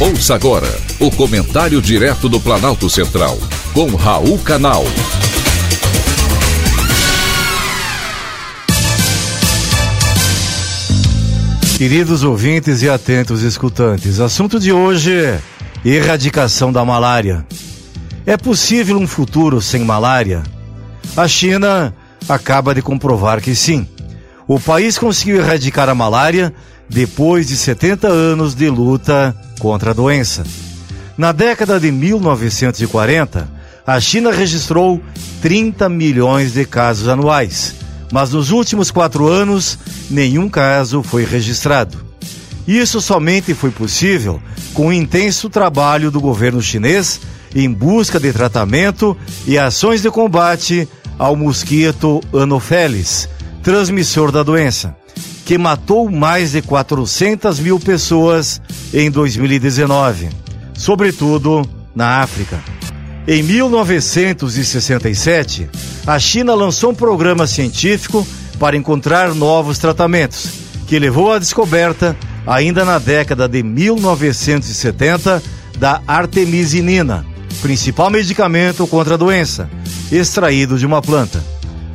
Ouça agora o comentário direto do Planalto Central, com Raul Canal. Queridos ouvintes e atentos escutantes, assunto de hoje: erradicação da malária. É possível um futuro sem malária? A China acaba de comprovar que sim. O país conseguiu erradicar a malária depois de 70 anos de luta contra a doença. Na década de 1940, a China registrou 30 milhões de casos anuais, mas nos últimos quatro anos, nenhum caso foi registrado. Isso somente foi possível com o intenso trabalho do governo chinês em busca de tratamento e ações de combate ao mosquito Anopheles, transmissor da doença que matou mais de 400 mil pessoas em 2019, sobretudo na África. Em 1967, a China lançou um programa científico para encontrar novos tratamentos, que levou à descoberta, ainda na década de 1970, da artemisinina, principal medicamento contra a doença, extraído de uma planta.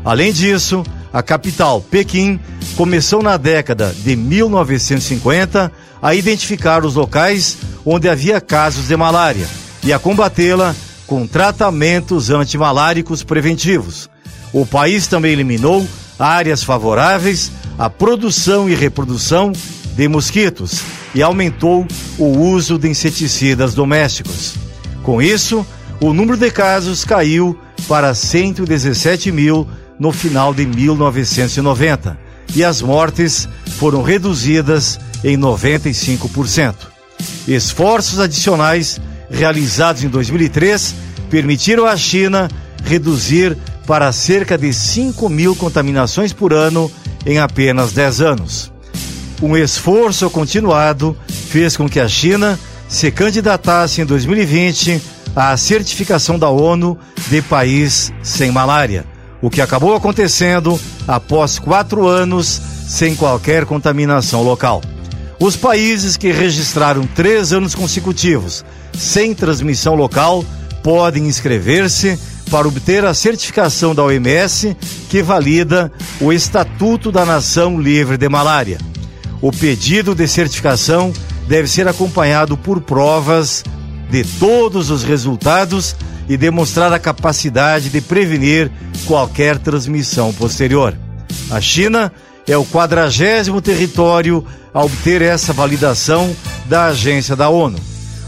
Além disso, a capital, Pequim, começou na década de 1950 a identificar os locais onde havia casos de malária e a combatê-la com tratamentos antimaláricos preventivos. O país também eliminou áreas favoráveis à produção e reprodução de mosquitos e aumentou o uso de inseticidas domésticos. Com isso, o número de casos caiu para 117 mil no final de 1990 e as mortes foram reduzidas em 95%. Esforços adicionais realizados em 2003 permitiram à China reduzir para cerca de 5 mil contaminações por ano em apenas 10 anos. Um esforço continuado fez com que a China se candidatasse em 2020 à certificação da ONU de país sem malária o que acabou acontecendo após quatro anos sem qualquer contaminação local. Os países que registraram três anos consecutivos sem transmissão local podem inscrever-se para obter a certificação da OMS que valida o Estatuto da Nação Livre de Malária. O pedido de certificação deve ser acompanhado por provas de todos os resultados e demonstrar a capacidade de prevenir qualquer transmissão posterior. A China é o quadragésimo território a obter essa validação da agência da ONU.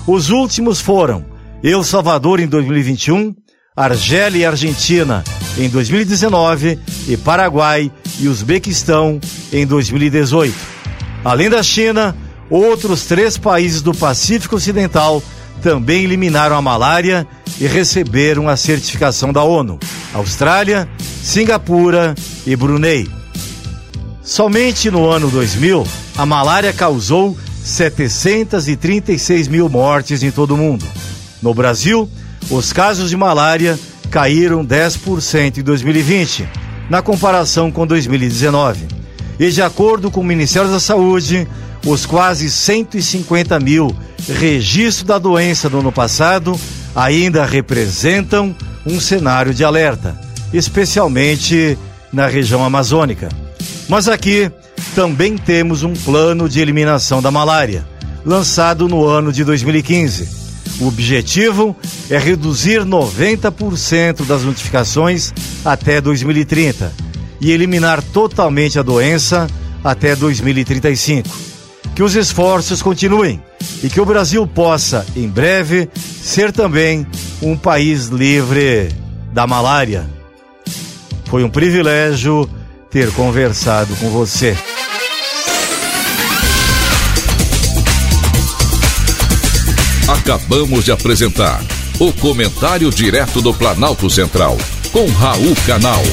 Os últimos foram El Salvador em 2021, Argélia e Argentina em 2019 e Paraguai e Uzbequistão em 2018. Além da China, outros três países do Pacífico Ocidental também eliminaram a malária e receberam a certificação da ONU: Austrália, Singapura e Brunei. Somente no ano 2000, a malária causou 736 mil mortes em todo o mundo. No Brasil, os casos de malária caíram 10% em 2020, na comparação com 2019. E de acordo com o Ministério da Saúde, os quase 150 mil registros da doença no ano passado ainda representam um cenário de alerta, especialmente na região amazônica. Mas aqui também temos um plano de eliminação da malária, lançado no ano de 2015. O objetivo é reduzir 90% das notificações até 2030 e eliminar totalmente a doença até 2035. Que os esforços continuem e que o Brasil possa, em breve, ser também um país livre da malária. Foi um privilégio ter conversado com você. Acabamos de apresentar o Comentário Direto do Planalto Central, com Raul Canal.